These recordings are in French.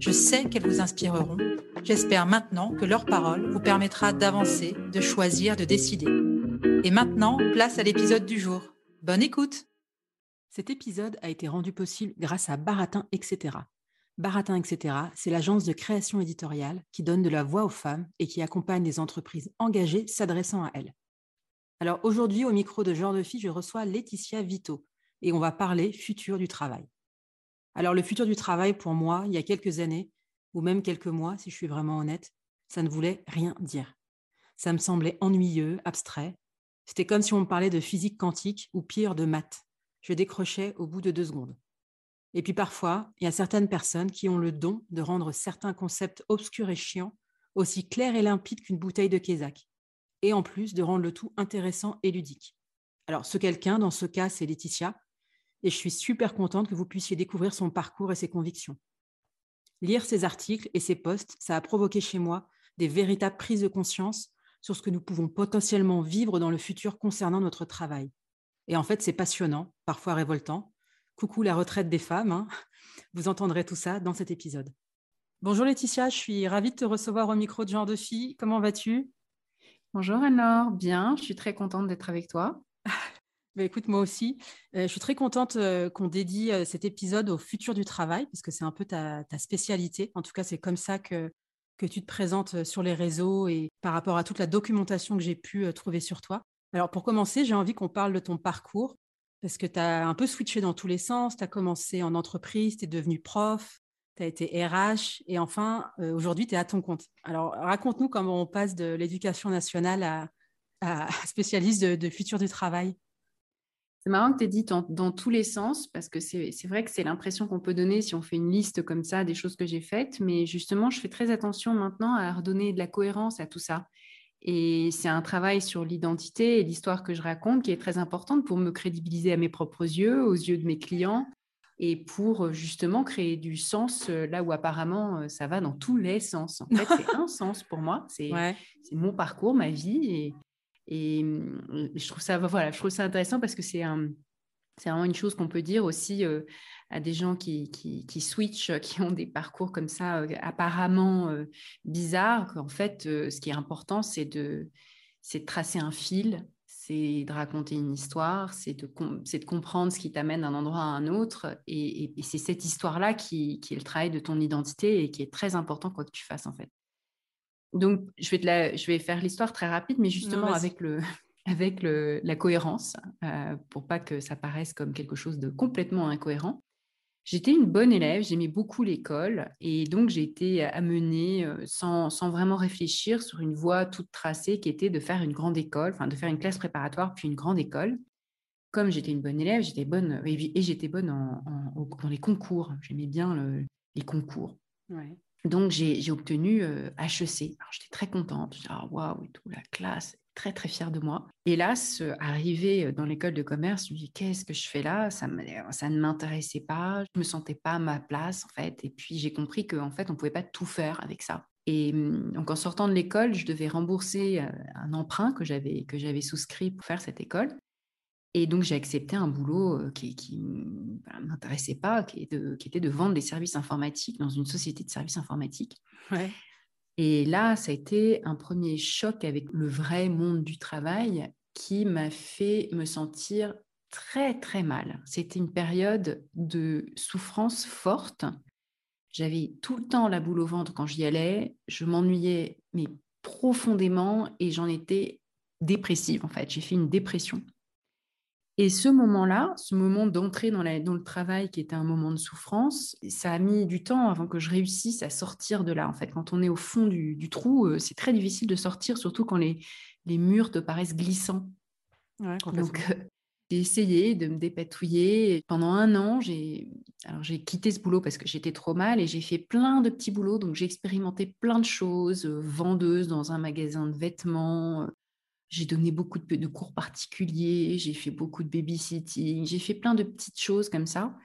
Je sais qu'elles vous inspireront. J'espère maintenant que leur parole vous permettra d'avancer, de choisir, de décider. Et maintenant, place à l'épisode du jour. Bonne écoute Cet épisode a été rendu possible grâce à Baratin, etc. Baratin, etc., c'est l'agence de création éditoriale qui donne de la voix aux femmes et qui accompagne les entreprises engagées s'adressant à elles. Alors aujourd'hui, au micro de Genre de Fille, je reçois Laetitia Vito et on va parler futur du travail. Alors le futur du travail, pour moi, il y a quelques années, ou même quelques mois, si je suis vraiment honnête, ça ne voulait rien dire. Ça me semblait ennuyeux, abstrait. C'était comme si on me parlait de physique quantique ou pire de maths. Je décrochais au bout de deux secondes. Et puis parfois, il y a certaines personnes qui ont le don de rendre certains concepts obscurs et chiants aussi clairs et limpides qu'une bouteille de Kézak. Et en plus, de rendre le tout intéressant et ludique. Alors, ce quelqu'un, dans ce cas, c'est Laetitia. Et je suis super contente que vous puissiez découvrir son parcours et ses convictions. Lire ses articles et ses posts, ça a provoqué chez moi des véritables prises de conscience sur ce que nous pouvons potentiellement vivre dans le futur concernant notre travail. Et en fait, c'est passionnant, parfois révoltant. Coucou la retraite des femmes. hein. Vous entendrez tout ça dans cet épisode. Bonjour Laetitia, je suis ravie de te recevoir au micro de Genre de Fille. Comment vas-tu? Bonjour Anne-Laure, bien, je suis très contente d'être avec toi. Bah, écoute, moi aussi, euh, je suis très contente euh, qu'on dédie euh, cet épisode au futur du travail, parce que c'est un peu ta, spécialité. En tout cas, c'est comme ça que, que tu te présentes sur les réseaux et par rapport à toute la documentation que j'ai pu trouver sur toi. Alors, pour commencer, j'ai envie qu'on parle de ton parcours, parce que tu as un peu switché dans tous les sens. Tu as commencé en entreprise, tu es devenu prof, tu as été RH, et enfin, aujourd'hui, tu es à ton compte. Alors, raconte-nous comment on passe de l'éducation nationale à, spécialiste de futur du travail. C'est marrant que tu aies dit dans, dans tous les sens, parce que c'est vrai que c'est l'impression qu'on peut donner si on fait une liste comme ça des choses que j'ai faites, mais justement, je fais très attention maintenant à redonner de la cohérence à tout ça. Et c'est un travail sur l'identité et l'histoire que je raconte qui est très importante pour me crédibiliser à mes propres yeux, aux yeux de mes clients, et pour euh, justement créer du sens euh, là où apparemment euh, ça va dans tous les sens. En fait, c'est un sens pour moi, c'est Ouais. mon parcours, ma vie, et, et hum, je trouve ça voilà, je trouve ça intéressant parce que c'est un c'est vraiment une chose qu'on peut dire aussi euh, à des gens qui, qui, switchent, qui ont des parcours comme ça euh, apparemment euh, bizarres, qu'en fait, ce qui est important, c'est de, de tracer un fil, c'est de raconter une histoire, c'est de, com- de comprendre ce qui t'amène d'un endroit à un autre. Et, et- et c'est cette histoire-là qui, qui est le travail de ton identité et qui est très important quoi que tu fasses en fait. Donc, je vais, te la- je vais faire l'histoire très rapide, mais justement avec, le, avec le, la cohérence, euh, pour pas que ça paraisse comme quelque chose de complètement incohérent. J'étais une bonne élève, j'aimais beaucoup l'école et donc j'ai été amenée euh, sans, sans vraiment réfléchir sur une voie toute tracée qui était de faire une grande école, enfin de faire une classe préparatoire puis une grande école. Comme j'étais une bonne élève, j'étais bonne et, j'étais bonne en- dans les concours. J'aimais bien le- les concours. Ouais. Donc, j'ai obtenu euh, HEC. Alors, j'étais très contente. Je ah, waouh, et tout, la classe, très, très fière de moi. Hélas, euh, arrivée euh, dans l'école de commerce, je me dis, qu'est-ce que je fais là? Ça, ça ne m'intéressait pas. Je me sentais pas à ma place, en fait. Et puis, j'ai compris qu'en fait, on pouvait pas tout faire avec ça. Et hum, donc, en sortant de l'école, je devais rembourser euh, un emprunt que j'avais souscrit pour faire cette école. Et donc, j'ai accepté un boulot euh, qui ne m'intéressait pas, qui, est de- qui était de vendre des services informatiques dans une société de services informatiques. Ouais. Et là, ça a été un premier choc avec le vrai monde du travail qui m'a fait me sentir très, très mal. C'était une période de souffrance forte. J'avais tout le temps la boule au ventre quand j'y allais. Je m'ennuyais, mais profondément, et j'en étais dépressive, en fait. J'ai fait une dépression. Et ce moment-là, ce moment d'entrer dans, dans, le travail qui était un moment de souffrance, ça a mis du temps avant que je réussisse à sortir de là. En fait, quand on est au fond du, trou, euh, c'est très difficile de sortir, surtout quand les, les murs te paraissent glissants. Donc, euh, j'ai essayé de me dépatouiller. Pendant un an, j'ai alors j'ai quitté ce boulot parce que j'étais trop mal et j'ai fait plein de petits boulots. Donc j'ai expérimenté plein de choses, euh, vendeuse dans un magasin de vêtements, j'ai donné beaucoup de, cours particuliers, j'ai fait beaucoup de babysitting, j'ai fait plein de petites choses comme ça,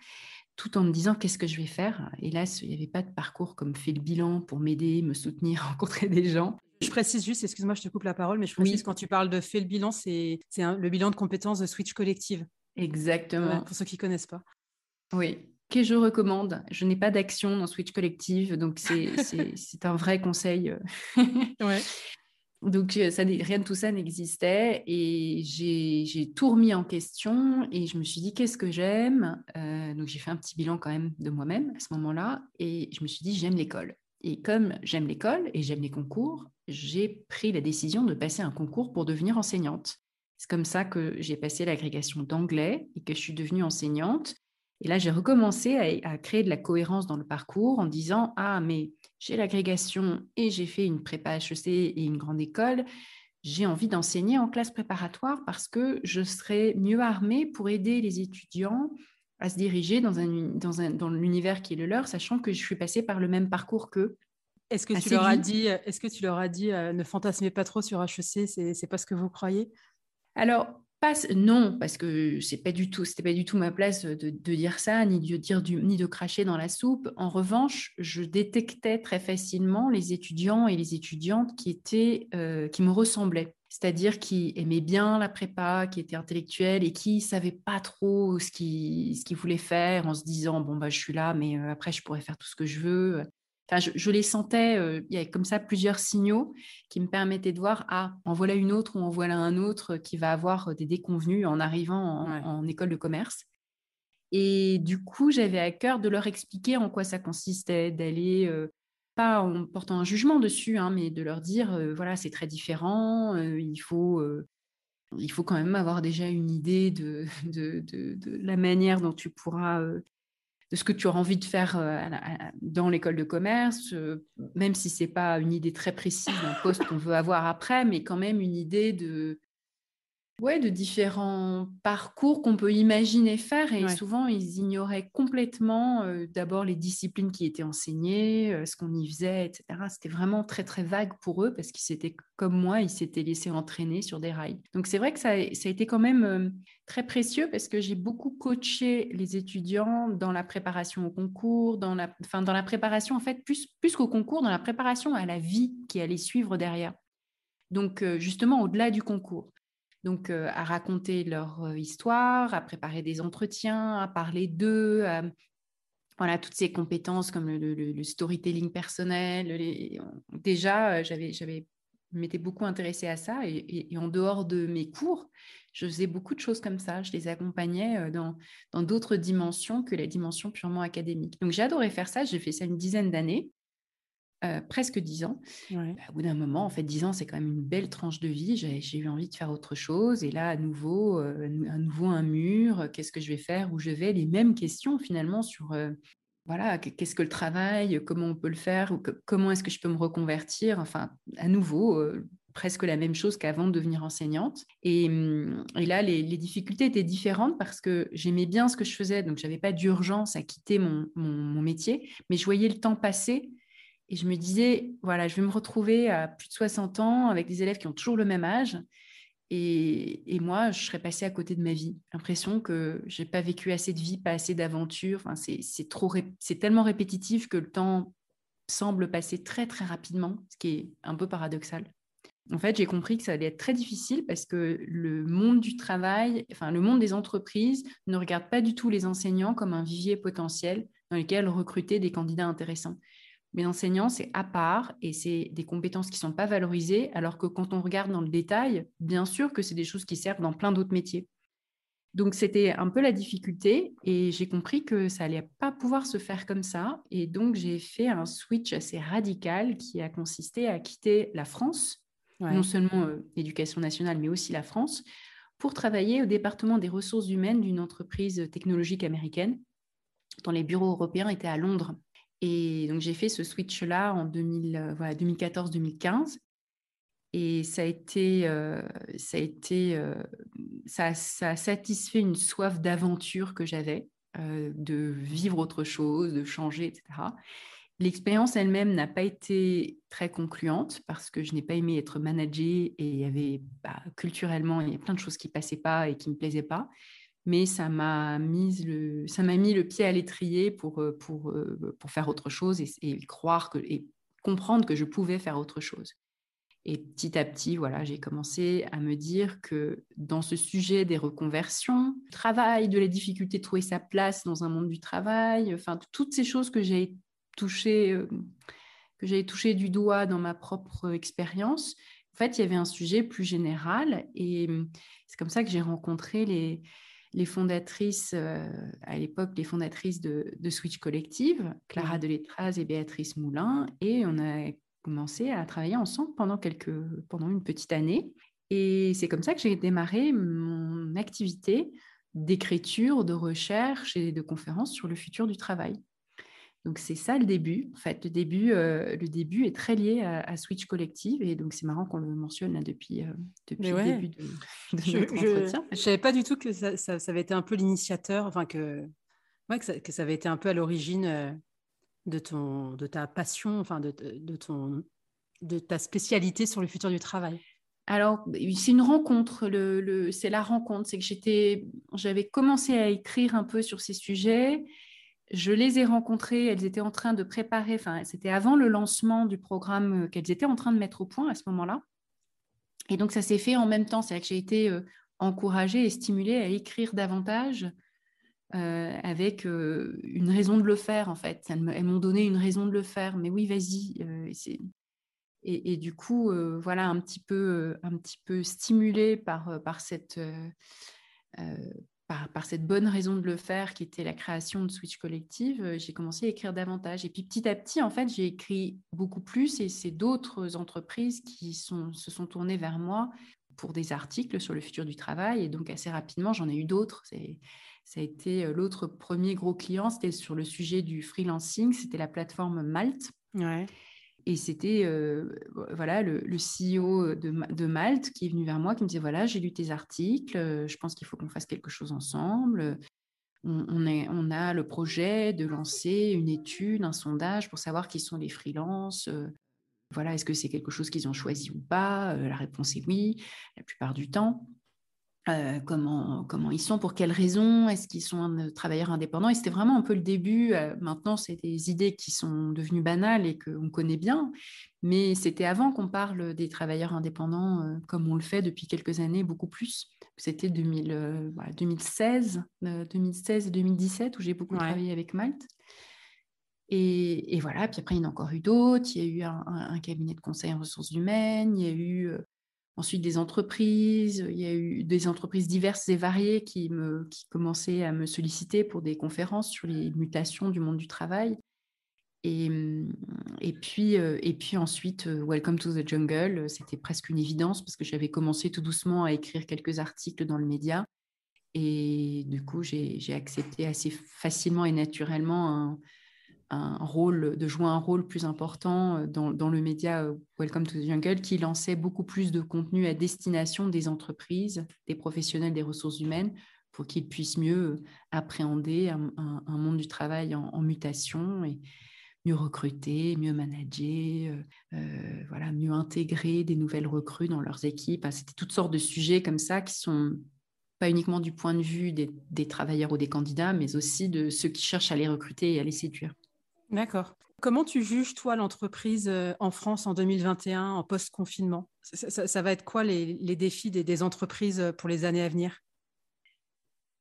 tout en me disant qu'est-ce que je vais faire? Hélas, il n'y avait pas de parcours comme fait le bilan pour m'aider, me soutenir, rencontrer des gens. Je précise juste, excuse-moi, je te coupe la parole, mais je précise quand tu parles de fait le bilan, c'est le bilan de compétences de Switch collective. Exactement. pour ceux qui ne connaissent pas. Oui, que je recommande. Je n'ai pas d'action dans Switch collective, donc c'est un vrai conseil. ouais. Donc, euh, rien de tout ça n'existait et j'ai tout remis en question et je me suis dit qu'est-ce que j'aime? Euh, donc, j'ai fait un petit bilan quand même de moi-même à ce moment-là et je me suis dit j'aime l'école. Et comme j'aime l'école et j'aime les concours, j'ai pris la décision de passer un concours pour devenir enseignante. C'est comme ça que j'ai passé l'agrégation d'anglais et que je suis devenue enseignante. Et là, j'ai recommencé à, créer de la cohérence dans le parcours en disant Ah, mais j'ai l'agrégation et j'ai fait une prépa HEC et une grande école. J'ai envie d'enseigner en classe préparatoire parce que je serai mieux armée pour aider les étudiants à se diriger dans, un, dans, un, dans l'univers qui est le leur, sachant que je suis passée par le même parcours qu'eux. Est-ce que, tu leur as dit, est-ce que tu leur as dit ne fantasmez pas trop sur HEC, c'est, c'est pas ce que vous croyez Alors, non, parce que c'est pas du tout, c'était pas du tout ma place de, dire ça, ni de dire cracher dans la soupe. En revanche, je détectais très facilement les étudiants et les étudiantes euh, qui me ressemblaient, c'est-à-dire qui aimaient bien la prépa, qui étaient intellectuels et qui savaient pas trop ce qu'ils ce qu'ils voulaient faire, en se disant bon bah je suis là, mais euh, après je pourrais faire tout ce que je veux je, les sentais, euh, il y avait comme ça plusieurs signaux qui me permettaient de voir, ah, en voilà une autre ou en voilà un autre qui va avoir des déconvenus en arrivant en, école de commerce. Et du coup, j'avais à cœur de leur expliquer en quoi ça consistait, d'aller, euh, pas en portant un jugement dessus, hein, mais de leur dire, euh, voilà, c'est très différent, il faut il faut quand même avoir déjà une idée de, de, de la manière dont tu pourras de ce que tu auras envie de faire euh, dans l'école de commerce, euh, même si ce n'est pas une idée très précise d'un poste qu'on veut avoir après, mais quand même une idée de, ouais, de différents parcours qu'on peut imaginer faire. Et souvent, ils ignoraient complètement euh, d'abord les disciplines qui étaient enseignées, euh, ce qu'on y faisait, etc. C'était vraiment très, très vague pour eux parce qu'ils s'étaient, comme moi, ils s'étaient laissés entraîner sur des rails. Donc, c'est vrai que ça, ça, a été quand même euh, très précieux parce que j'ai beaucoup coaché les étudiants dans la préparation au concours, dans la, enfin, dans la préparation, en fait, plus, plus qu'au concours, dans la préparation à la vie qui allait suivre derrière. Donc, justement, au-delà du concours donc à raconter leur histoire, à préparer des entretiens, à parler d'eux, voilà toutes ces compétences comme le, storytelling personnel. Déjà, j'avais, m'étais beaucoup intéressée à ça et, en dehors de mes cours, je faisais beaucoup de choses comme ça. Je les accompagnais dans, dans d'autres dimensions que la dimension purement académique. Donc adoré faire ça. J'ai fait ça une dizaine d'années. Euh, presque dix ans. Bah, au bout d'un moment, en fait, dix ans, c'est quand même une belle tranche de vie. J'ai eu envie de faire autre chose. Et là, à nouveau, euh, à nouveau un mur. Qu'est-ce que je vais faire? Où je vais? Les mêmes questions, finalement, sur euh, voilà, qu'est-ce que le travail? Comment on peut le faire? Ou Comment est-ce que je peux me reconvertir? Enfin, à nouveau, presque la même chose qu'avant de devenir enseignante. Et, hum, là, les, difficultés étaient différentes parce que j'aimais bien ce que je faisais, donc je n'avais pas d'urgence à quitter mon, mon, métier, mais je voyais le temps passer et je me disais, voilà, je vais me retrouver à plus de 60 ans avec des élèves qui ont toujours le même âge. Et, moi, je serais passée à côté de ma vie. L'impression que je n'ai pas vécu assez de vie, pas assez d'aventures. Enfin, c'est c'est tellement répétitif que le temps semble passer très très rapidement, ce qui est un peu paradoxal. En fait, j'ai compris que ça allait être très difficile parce que le monde du travail, enfin le monde des entreprises, ne regarde pas du tout les enseignants comme un vivier potentiel dans lequel recruter des candidats intéressants. Mais l'enseignant, c'est à part et c'est des compétences qui ne sont pas valorisées, alors que quand on regarde dans le détail, bien sûr que c'est des choses qui servent dans plein d'autres métiers. Donc, c'était un peu la difficulté et j'ai compris que ça allait pas pouvoir se faire comme ça. Et donc, j'ai fait un switch assez radical qui a consisté à quitter la France, non seulement euh, l'éducation nationale, mais aussi la France, pour travailler au département des ressources humaines d'une entreprise technologique américaine dont les bureaux européens étaient à Londres. Et donc, j'ai fait ce switch-là en 2014-2015. Et ça a été, euh, euh, ça, a satisfait une soif d'aventure que j'avais, euh, de vivre autre chose, de changer, etc. L'expérience elle-même n'a pas été très concluante parce que je n'ai pas aimé être managée et il y avait bah, culturellement il y a plein de choses qui passaient pas et qui me plaisaient pas. Mais ça m'a mis le, ça m'a mis le pied à l'étrier pour, pour, pour faire autre chose et, et croire que, et comprendre que je pouvais faire autre chose. Et petit à petit, voilà, j'ai commencé à me dire que dans ce sujet des reconversions, du travail, de la difficulté de trouver sa place dans un monde du travail, enfin toutes ces choses que j'ai touchées, euh, que j'ai touché du doigt dans ma propre expérience, en fait, il y avait un sujet plus général et hum, c'est comme ça que j'ai rencontré les, les fondatrices, euh, à l'époque, les fondatrices de, Switch Collective, Clara Deletraz et Béatrice Moulin, et on a commencé à travailler ensemble pendant, quelques, pendant une petite année. Et c'est comme ça que j'ai démarré mon activité d'écriture, de recherche et de conférences sur le futur du travail. Donc c'est ça le début. En fait, le début, euh, le début est très lié à, Switch Collective et donc c'est marrant qu'on le mentionne là, depuis, euh, depuis le début de, je, notre entretien. Je ne savais pas du tout que ça, ça, avait été un peu l'initiateur, enfin que, ouais, que, ça, que, ça, avait été un peu à l'origine euh, de, ton, de ta passion, enfin de, de, ton, de ta spécialité sur le futur du travail alors, c'est une rencontre, le, le c'est la rencontre. C'est que j'étais, j'avais commencé à écrire un peu sur ces sujets. Je les ai rencontrées, elles étaient en train de préparer, enfin, c'était avant le lancement du programme qu'elles étaient en train de mettre au point à ce moment-là. Et donc, ça s'est fait en même temps. C'est que j'ai été euh, encouragée et stimulée à écrire davantage euh, avec euh, une raison de le faire, en fait. Elles m'ont donné une raison de le faire. Mais oui, vas-y. Euh, et, et, du coup, voilà, un petit peu, un petit peu stimulée par, par, cette, par, cette bonne raison de le faire qui était la création de Switch Collective, j'ai commencé à écrire davantage. Et puis petit à petit, en fait, j'ai écrit beaucoup plus et c'est d'autres entreprises qui se sont tournées vers moi pour des articles sur le futur du travail. Et donc, assez rapidement, j'en ai eu d'autres. Ça a été euh, l'autre premier gros client, c'était sur le sujet du freelancing, c'était la plateforme Malte. Et c'était euh, voilà le, CEO de, de, Malte qui est venu vers moi, qui me disait voilà j'ai lu tes articles, euh, je pense qu'il faut qu'on fasse quelque chose ensemble. On, est, on, a le projet de lancer une étude, un sondage pour savoir qui sont les freelances. voilà, est-ce que c'est quelque chose qu'ils ont choisi ou pas? La réponse est oui, la plupart du temps. Euh, comment, comment ils sont, pour quelles raisons, est-ce qu'ils sont travailleurs indépendants. Et c'était vraiment un peu le début. Euh, maintenant, c'est des idées qui sont devenues banales et qu'on connaît bien, mais c'était avant qu'on parle des travailleurs indépendants euh, comme on le fait depuis quelques années, beaucoup plus. C'était 2016, 2016 2017 où j'ai beaucoup travaillé avec Malte. Et, voilà, puis après, il y en a encore eu d'autres. Il y a eu un, un, cabinet de conseil en ressources humaines, il y a eu Ensuite, des entreprises. Il y a eu des entreprises diverses et variées qui, me, qui commençaient à me solliciter pour des conférences sur les mutations du monde du travail. Et, et, puis, euh, et puis ensuite, euh, Welcome to the Jungle, c'était presque une évidence parce que j'avais commencé tout doucement à écrire quelques articles dans le média. Et du coup, j'ai accepté assez facilement et naturellement un, un rôle, de jouer un rôle plus important euh, dans, dans, le média euh, Welcome to the Jungle, qui lançait beaucoup plus de contenu à destination des entreprises, des professionnels des ressources humaines, pour qu'ils puissent mieux appréhender un, monde du travail en, mutation et mieux recruter, mieux manager, euh, voilà, mieux intégrer des nouvelles recrues dans leurs équipes. C'était toutes sortes de sujets comme ça qui sont pas uniquement du point de vue des travailleurs ou des candidats, mais aussi de ceux qui cherchent à les recruter et à les séduire. D'accord. Comment tu juges, toi, l'entreprise euh, en France en 2021, en post-confinement? Ça, va être quoi les, défis des, entreprises euh, pour les années à venir?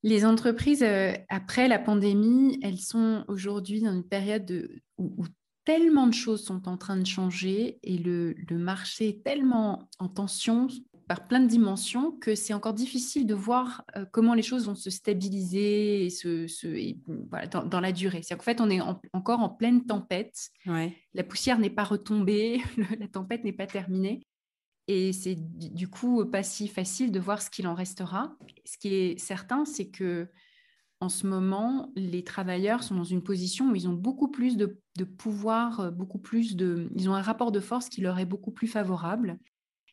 Les entreprises, euh, après la pandémie, elles sont aujourd'hui dans une période où, tellement de choses sont en train de changer et le, marché est tellement en tension par plein de dimensions que c'est encore difficile de voir euh, comment les choses vont se stabiliser et se, dans, la durée. C'est qu'en fait, on est encore en pleine tempête. La poussière n'est pas retombée, la tempête n'est pas terminée. Et c'est du coup pas si facile de voir ce qu'il en restera. Ce qui est certain, c'est que en ce moment, les travailleurs sont dans une position où ils ont beaucoup plus de, pouvoir, euh, beaucoup plus de, ils ont un rapport de force qui leur est beaucoup plus favorable.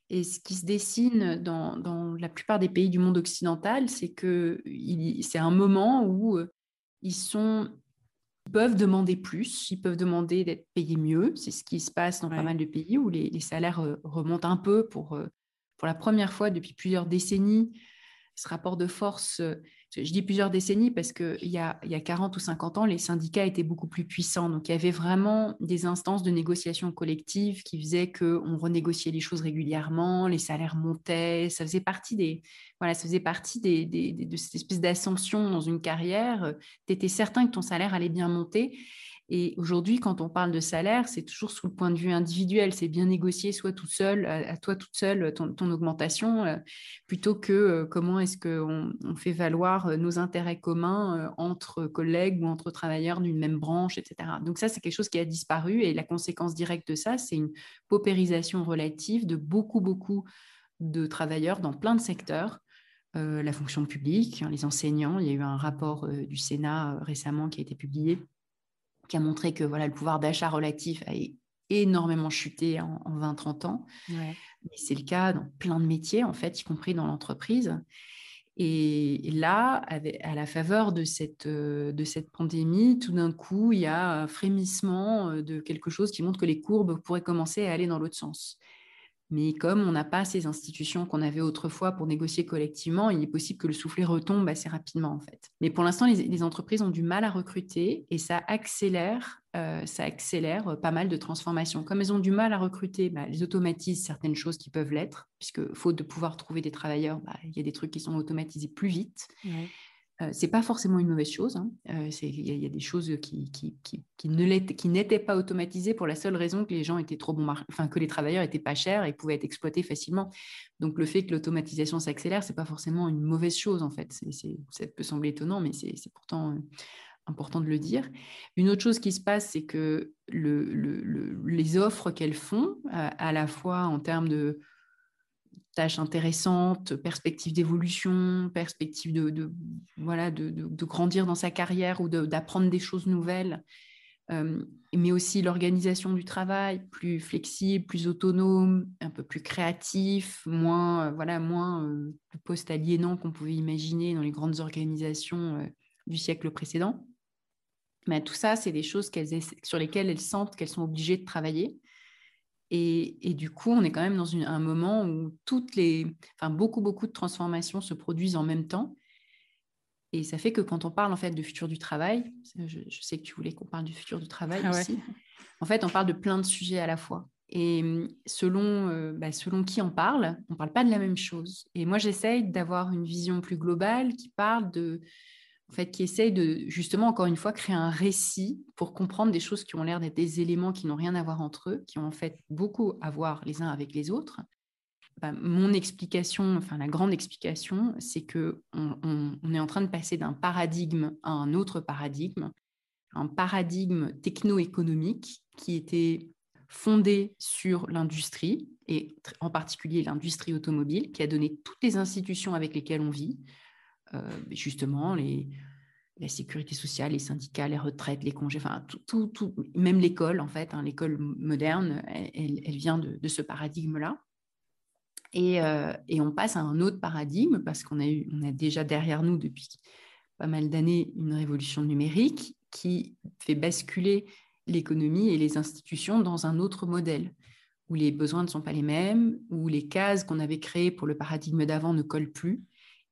Et ce qui se dessine dans, la plupart des pays du monde occidental, c'est que c'est un moment où euh, ils sont peuvent demander plus, ils peuvent demander d'être payés mieux. C'est ce qui se passe dans pas mal de pays où les, salaires euh, remontent un peu pour, pour la première fois depuis plusieurs décennies. Ce rapport de force je dis plusieurs décennies parce qu'il y a, y a 40 ou 50 ans, les syndicats étaient beaucoup plus puissants. Donc, il y avait vraiment des instances de négociation collective qui faisaient qu'on renégociait les choses régulièrement, les salaires montaient. Ça faisait partie, des, voilà, ça faisait partie des, de cette espèce d'ascension dans une carrière. Tu étais certain que ton salaire allait bien monter. Et aujourd'hui, quand on parle de salaire, c'est toujours sous le point de vue individuel. C'est bien négocier, soit tout seul, à, toi toute seule, ton, augmentation, euh, plutôt que euh, comment est-ce qu'on on fait valoir euh, nos intérêts communs entre collègues ou entre travailleurs d'une même branche, etc. Donc ça, c'est quelque chose qui a disparu. Et la conséquence directe de ça, c'est une paupérisation relative de beaucoup, beaucoup de travailleurs dans plein de secteurs. la fonction publique, hein, les enseignants. Il y a eu un rapport du Sénat récemment qui a été publié qui a montré que voilà, le pouvoir d'achat relatif a énormément chuté en, 20-30 ans. Mais c'est le cas dans plein de métiers, en fait, y compris dans l'entreprise. Et là, à la faveur de cette, euh, de cette pandémie, tout d'un coup, il y a un frémissement euh, de quelque chose qui montre que les courbes pourraient commencer à aller dans l'autre sens. Mais comme on n'a pas ces institutions qu'on avait autrefois pour négocier collectivement, il est possible que le soufflet retombe assez rapidement en fait. Mais pour l'instant, les, entreprises ont du mal à recruter et ça accélère, euh, ça accélère euh, pas mal de transformations. Comme elles ont du mal à recruter, bah, elles automatisent certaines choses qui peuvent l'être, puisque faute de pouvoir trouver des travailleurs, bah, il y a des trucs qui sont automatisés plus vite. Euh, c'est pas forcément une mauvaise chose. Hein. Euh, il y, a des choses qui, qui, qui, qui n'étaient pas automatisées pour la seule raison que les gens étaient trop bons, enfin que les travailleurs étaient pas chers et pouvaient être exploités facilement. Donc le fait que l'automatisation s'accélère, c'est pas forcément une mauvaise chose en fait. ça peut sembler étonnant, mais c'est, pourtant euh, important de le dire. Une autre chose qui se passe, c'est que le, le, les offres qu'elles font, à la fois en termes de tâches intéressantes, perspectives d'évolution, perspectives de, voilà, de, grandir dans sa carrière ou d'apprendre des choses nouvelles, euh, mais aussi l'organisation du travail plus flexible, plus autonome, un peu plus créatif, moins, euh, voilà, moins euh, le poste aliénant qu'on pouvait imaginer dans les grandes organisations du siècle précédent. Mais tout ça, c'est des choses sur lesquelles elles sentent qu'elles sont obligées de travailler et, du coup, on est quand même dans un moment où toutes les, enfin, beaucoup, beaucoup de transformations se produisent en même temps. Et ça fait que quand on parle en fait de futur du travail, je, sais que tu voulais qu'on parle du futur du travail ah aussi. En fait, on parle de plein de sujets à la fois. Et selon, euh, bah, selon qui on parle, on ne parle pas de la même chose. Et moi, j'essaye d'avoir une vision plus globale qui parle de, en fait, qui essaye de, justement, encore une fois, créer un récit pour comprendre des choses qui ont l'air d'être des éléments qui n'ont rien à voir entre eux, qui ont en fait beaucoup à voir les uns avec les autres. Bah, mon explication, enfin la grande explication, c'est que on, est en train de passer d'un paradigme à un autre paradigme, un paradigme techno-économique qui était fondé sur l'industrie et en particulier l'industrie automobile, qui a donné toutes les institutions avec lesquelles on vit, justement les, la sécurité sociale, les syndicats, les retraites, les congés, enfin tout, tout, même l'école en fait, hein, l'école moderne, elle, elle, vient de, ce paradigme-là. Et, euh, et, on passe à un autre paradigme parce qu'on a, eu, on a déjà derrière nous depuis pas mal d'années une révolution numérique qui fait basculer l'économie et les institutions dans un autre modèle où les besoins ne sont pas les mêmes, où les cases qu'on avait créées pour le paradigme d'avant ne collent plus,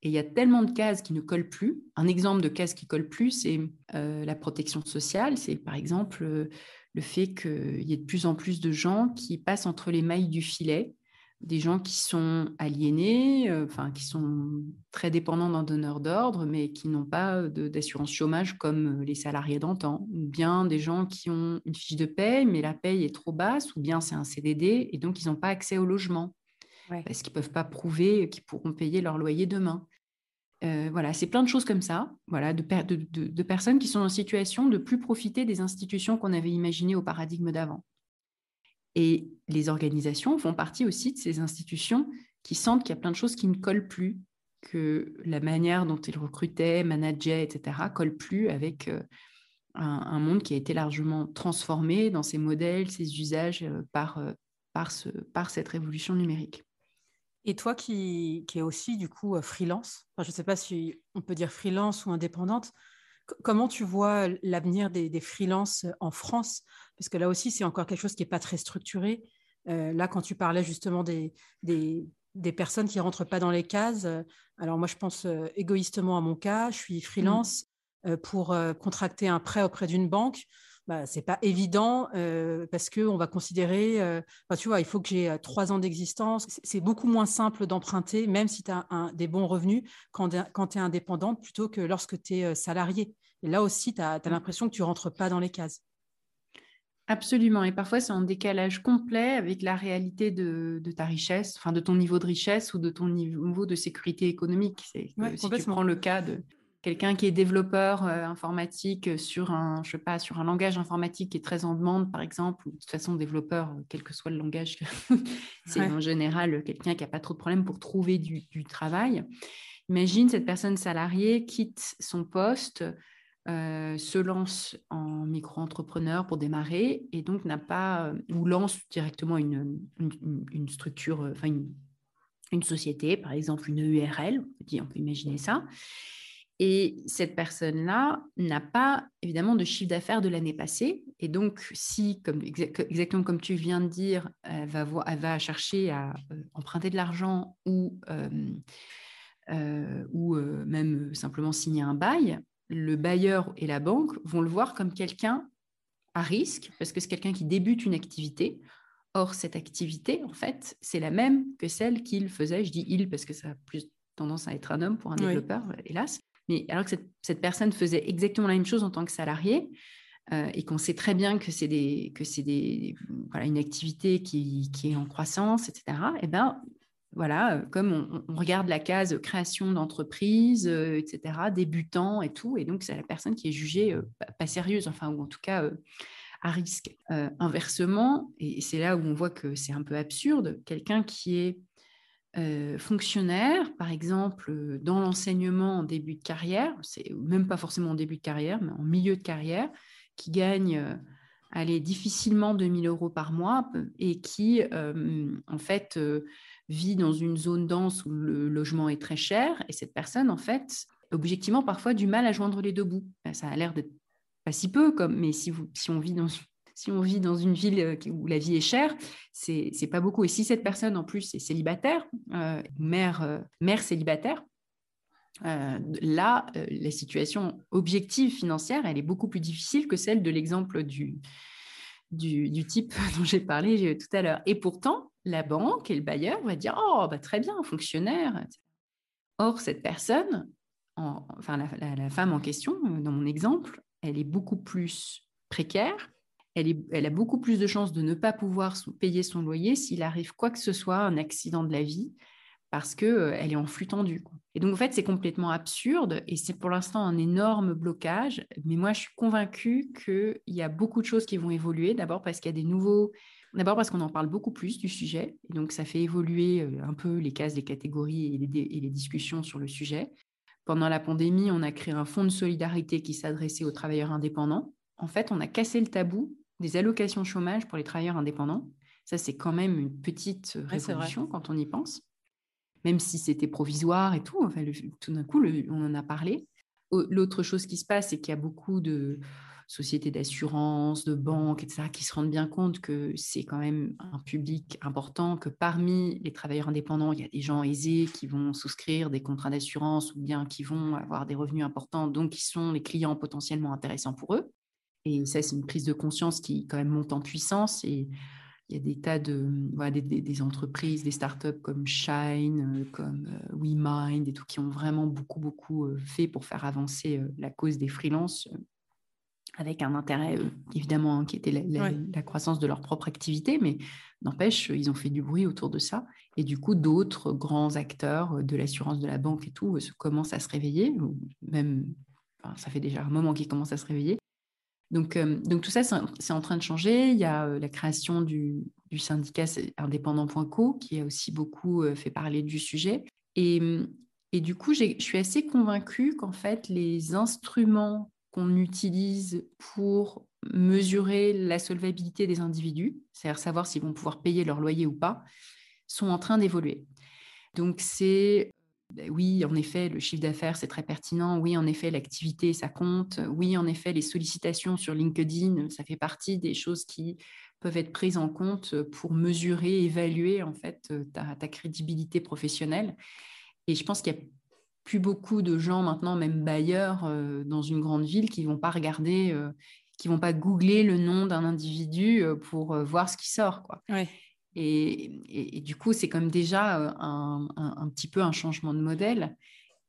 et il y a tellement de cases qui ne collent plus. Un exemple de case qui ne colle plus, c'est euh, la protection sociale. C'est par exemple euh, le fait qu'il y ait de plus en plus de gens qui passent entre les mailles du filet, des gens qui sont aliénés, euh, qui sont très dépendants d'un donneur d'ordre, mais qui n'ont pas d'assurance chômage comme les salariés d'antan, ou bien des gens qui ont une fiche de paie, mais la paye est trop basse, ou bien c'est un CDD, et donc ils n'ont pas accès au logement. Parce qu'ils ne peuvent pas prouver qu'ils pourront payer leur loyer demain. Euh, voilà, c'est plein de choses comme ça, voilà, de, personnes qui sont en situation de plus profiter des institutions qu'on avait imaginées au paradigme d'avant. Et les organisations font partie aussi de ces institutions qui sentent qu'il y a plein de choses qui ne collent plus, que la manière dont ils recrutaient, manageaient, etc., colle plus avec euh, un, monde qui a été largement transformé dans ses modèles, ses usages euh, par, par, ce, par cette révolution numérique. Et toi qui, qui es aussi du coup euh, freelance, je ne sais pas si on peut dire freelance ou indépendante, comment tu vois l'avenir des, des freelances en France? Parce que là aussi, c'est encore quelque chose qui n'est pas très structuré. Euh, là, quand tu parlais justement des, des, des, personnes qui ne rentrent pas dans les cases, euh, alors moi, je pense égoïstement à mon cas, je suis freelance mmh. pour contracter un prêt auprès d'une banque bah, c'est pas évident euh, parce qu'on va considérer, euh, tu vois, il faut que j'ai euh, trois ans d'existence. C'est beaucoup moins simple d'emprunter, même si tu as des bons revenus, quand, tu es indépendante, plutôt que lorsque tu es salarié. Et là aussi, tu as, l'impression que tu rentres pas dans les cases. Absolument. Et parfois, c'est en décalage complet avec la réalité de, ta richesse, enfin de ton niveau de richesse ou de ton niveau de sécurité économique. C'est si tu prends le cas de, quelqu'un qui est développeur euh, informatique sur un, je sais pas, sur un langage informatique qui est très en demande, par exemple, ou de toute façon développeur, euh, quel que soit le langage, c'est en général quelqu'un qui n'a pas trop de problèmes pour trouver du, travail. Imagine cette personne salariée quitte son poste, euh, se lance en micro-entrepreneur pour démarrer et donc n'a pas, ou lance directement une, une, structure, enfin une, une, société, par exemple une URL, on peut imaginer ça. Et cette personne-là n'a pas évidemment de chiffre d'affaires de l'année passée. Et donc, si, comme, exactement comme tu viens de dire, elle va, elle va chercher à euh, emprunter de l'argent ou, euh, euh, ou même simplement signer un bail, le bailleur et la banque vont le voir comme quelqu'un à risque, parce que c'est quelqu'un qui débute une activité. Or, cette activité, en fait, c'est la même que celle qu'il faisait. Je dis il parce que ça a plus tendance à être un homme pour un développeur, hélas. Mais alors que cette, personne faisait exactement la même chose en tant que salarié, euh, et qu'on sait très bien que c'est des, que c'est des, voilà, une activité qui, qui, est en croissance, etc. Et eh ben voilà, euh, comme on, regarde la case création d'entreprise, euh, etc., débutant et tout, et donc c'est la personne qui est jugée pas, sérieuse, enfin ou en tout cas à risque. inversement, et c'est là où on voit que c'est un peu absurde, quelqu'un qui est euh, fonctionnaire, par exemple, euh, dans l'enseignement en début de carrière, c'est même pas forcément en début de carrière, mais en milieu de carrière, qui gagne euh, allez, difficilement 2000 euros par mois et qui, en fait, vit dans une zone dense où le logement est très cher. Et cette personne, en fait, objectivement, parfois du mal à joindre les deux bouts. Ça a l'air d'être pas si peu, comme, mais si, vous, si on vit dans si on vit dans une ville euh, où la vie est chère, c'est pas beaucoup. Et si cette personne, en plus, est célibataire, euh, mère, euh, mère célibataire, là, la situation objective financière, elle est beaucoup plus difficile que celle de l'exemple du, du, type dont j'ai parlé tout à l'heure. Et pourtant, la banque et le bailleur vont dire Oh, bah, très bien, fonctionnaire. Or, cette personne, enfin la, femme en question, dans mon exemple, elle est beaucoup plus précaire, elle, a beaucoup plus de chances de ne pas pouvoir payer son loyer s'il arrive quoi que ce soit, un accident de la vie, parce qu'elle euh, est en flux tendu. Et donc, en fait, c'est complètement absurde et c'est pour l'instant un énorme blocage. Mais moi, je suis convaincue qu'il y a beaucoup de choses qui vont évoluer. D'abord parce qu'il y a des nouveaux... D'abord parce qu'on en parle beaucoup plus du sujet. Et donc, ça fait évoluer euh, un peu les cases, les catégories et les discussions sur le sujet. Pendant la pandémie, on a créé un fonds de solidarité qui s'adressait aux travailleurs indépendants. En fait, on a cassé le tabou des allocations chômage pour les travailleurs indépendants. Ça, c'est quand même une petite révolution quand on y pense, même si c'était provisoire et tout. Enfin, tout d'un coup, on en a parlé. L'autre chose qui se passe, c'est qu'il y a beaucoup de sociétés d'assurance, de banques, etc., qui se rendent bien compte que c'est quand même un public important, que parmi les travailleurs indépendants, il y a des gens aisés qui vont souscrire des contrats d'assurance ou bien qui vont avoir des revenus importants, donc qui sont les clients potentiellement intéressants pour eux. Et ça, c'est une prise de conscience qui quand même monte en puissance. Et il y a des tas de des, entreprises, des startups comme Shine, euh, comme euh, WeMind et tout, qui ont vraiment beaucoup, beaucoup euh, fait pour faire avancer la cause des freelances. avec un intérêt évidemment qui était la, croissance de leur propre activité, mais n'empêche, ils ont fait du bruit autour de ça. Et du coup, d'autres grands acteurs de l'assurance de la banque et tout commencent à se réveiller, ou même, ça fait déjà un moment qu'ils commencent à se réveiller. Donc, donc tout ça, c'est en train de changer. Il y a la création du, du syndicat indépendant.co qui a aussi beaucoup fait parler du sujet. Et, et du coup, je suis assez convaincue qu'en fait, les instruments qu'on utilise pour mesurer la solvabilité des individus, c'est-à-dire savoir s'ils vont pouvoir payer leur loyer ou pas, sont en train d'évoluer. Donc c'est ben oui, en effet, le chiffre d'affaires, c'est très pertinent. Oui, en effet, l'activité, ça compte. Oui, en effet, les sollicitations sur LinkedIn, ça fait partie des choses qui peuvent être prises en compte pour mesurer, évaluer en fait ta, ta crédibilité professionnelle. Et je pense qu'il y a plus beaucoup de gens maintenant, même bailleurs euh, dans une grande ville, qui vont pas regarder, euh, qui vont pas googler le nom d'un individu euh, pour voir ce qui sort. Quoi. Et, du coup, c'est comme déjà un, un, petit peu un changement de modèle.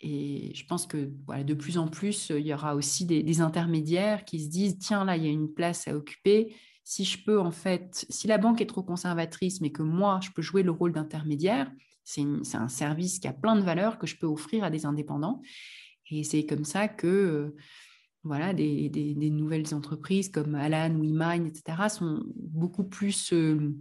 Et je pense que voilà, de plus en plus, il y aura aussi des, des, intermédiaires qui se disent, tiens, là, il y a une place à occuper. Si je peux, en fait, si la banque est trop conservatrice, mais que moi, je peux jouer le rôle d'intermédiaire, c'est un service qui a plein de valeurs que je peux offrir à des indépendants. Et c'est comme ça que euh, voilà, des, nouvelles entreprises comme Alan, WeMind, etc., sont beaucoup plus euh,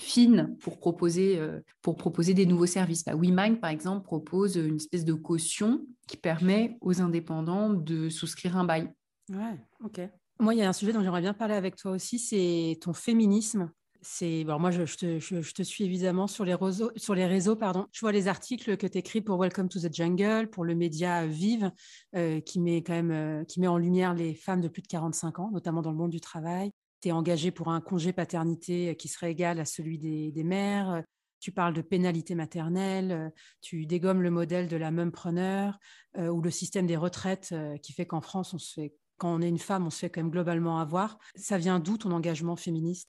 fines pour proposer, euh, pour proposer des nouveaux services. Bah, WeMind, par exemple, propose une espèce de caution qui permet aux indépendants de souscrire un bail. Ouais, ok. Moi, il y a un sujet dont j'aimerais bien parler avec toi aussi, c'est ton féminisme c'est moi je, te, suis évidemment sur les réseaux, sur les réseaux pardon. Je vois les articles que tu écris pour Welcome to the Jungle, pour le média Vive, euh, qui met quand même euh, qui met en lumière les femmes de plus de 45 ans, notamment dans le monde du travail. Tu es engagé pour un congé paternité qui serait égal à celui des, mères. Tu parles de pénalité maternelle, tu dégommes le modèle de la mumpreneur euh, ou le système des retraites qui fait qu'en France, on se fait, quand on est une femme, on se fait quand même globalement avoir. Ça vient d'où ton engagement féministe?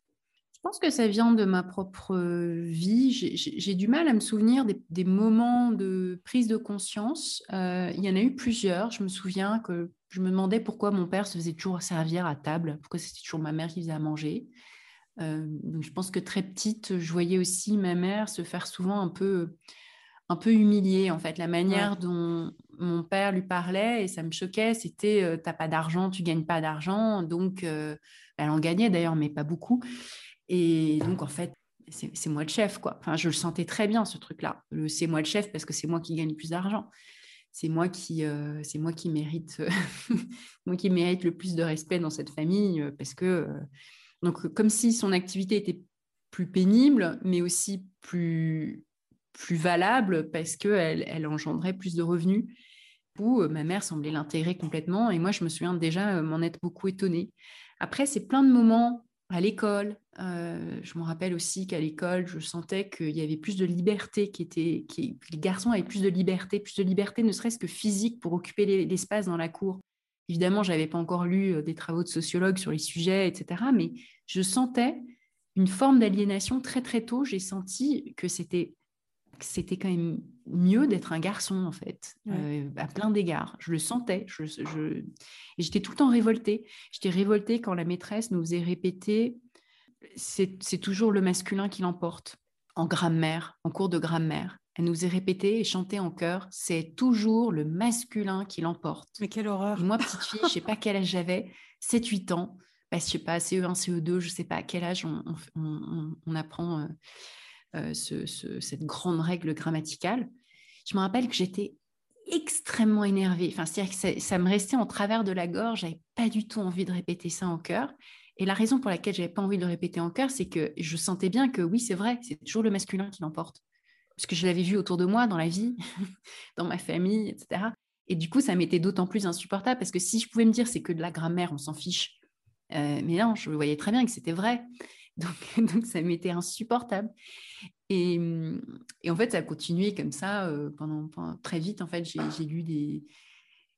Je pense que ça vient de ma propre vie. J'ai du mal à me souvenir des, moments de prise de conscience. Euh, il y en a eu plusieurs. Je me souviens que je me demandais pourquoi mon père se faisait toujours servir à table, pourquoi c'était toujours ma mère qui faisait à manger. Euh, donc je pense que très petite, je voyais aussi ma mère se faire souvent un peu, un peu humilier. En fait, la manière dont mon père lui parlait, et ça me choquait, c'était euh, t'as pas d'argent, tu gagnes pas d'argent. Donc, elle en gagnait d'ailleurs, mais pas beaucoup. Et donc, en fait, c'est moi le chef, quoi. Enfin, je le sentais très bien, ce truc-là. C'est moi le chef parce que c'est moi qui gagne plus d'argent. C'est moi qui, euh, c'est moi qui mérite, moi qui mérite le plus de respect dans cette famille euh, parce que, euh, donc, comme si son activité était plus pénible, mais aussi plus, plus valable parce qu'elle elle engendrait plus de revenus. Où ma mère semblait l'intégrer complètement et moi, je me souviens déjà m'en être beaucoup étonnée. Après, c'est plein de moments à l'école. Euh, je me rappelle aussi qu'à l'école, je sentais qu'il y avait plus de liberté, qui était, les garçons avaient plus de liberté, plus de liberté, ne serait-ce que physique, pour occuper l'espace dans la cour. Évidemment, je n'avais pas encore lu euh, des travaux de sociologues sur les sujets, etc. Mais je sentais une forme d'aliénation très très tôt. J'ai senti que c'était c'était quand même mieux d'être un garçon en fait, euh, à plein d'égards. Je le sentais. Je, je... j'étais tout le temps révoltée. J'étais révoltée quand la maîtresse nous faisait répéter c'est toujours le masculin qui l'emporte en grammaire, en cours de grammaire. Elle nous est répétée et chantée en chœur, c'est toujours le masculin qui l'emporte. Mais quelle horreur Moi, petite fille, je sais pas quel âge j'avais, 7-8 ans, bah, je sais pas, CE1, CE2, je sais pas à quel âge on, apprend euh, euh, cette grande règle grammaticale. Je me rappelle que j'étais extrêmement énervée. Enfin, c'est-à-dire que ça, me restait en travers de la gorge, j'avais pas du tout envie de répéter ça en chœur. Et la raison pour laquelle j'avais pas envie de le répéter en chœur, c'est que je sentais bien que oui, c'est vrai, c'est toujours le masculin qui l'emporte. Parce que je l'avais vu autour de moi, dans la vie, dans ma famille, etc. Et du coup, ça m'était d'autant plus insupportable parce que si je pouvais me dire c'est que de la grammaire, on s'en fiche. Euh, mais non, je voyais très bien que c'était vrai. Donc, ça m'était insupportable. Et, en fait, ça a continué comme ça euh, pendant, très vite. En fait, j'ai lu des,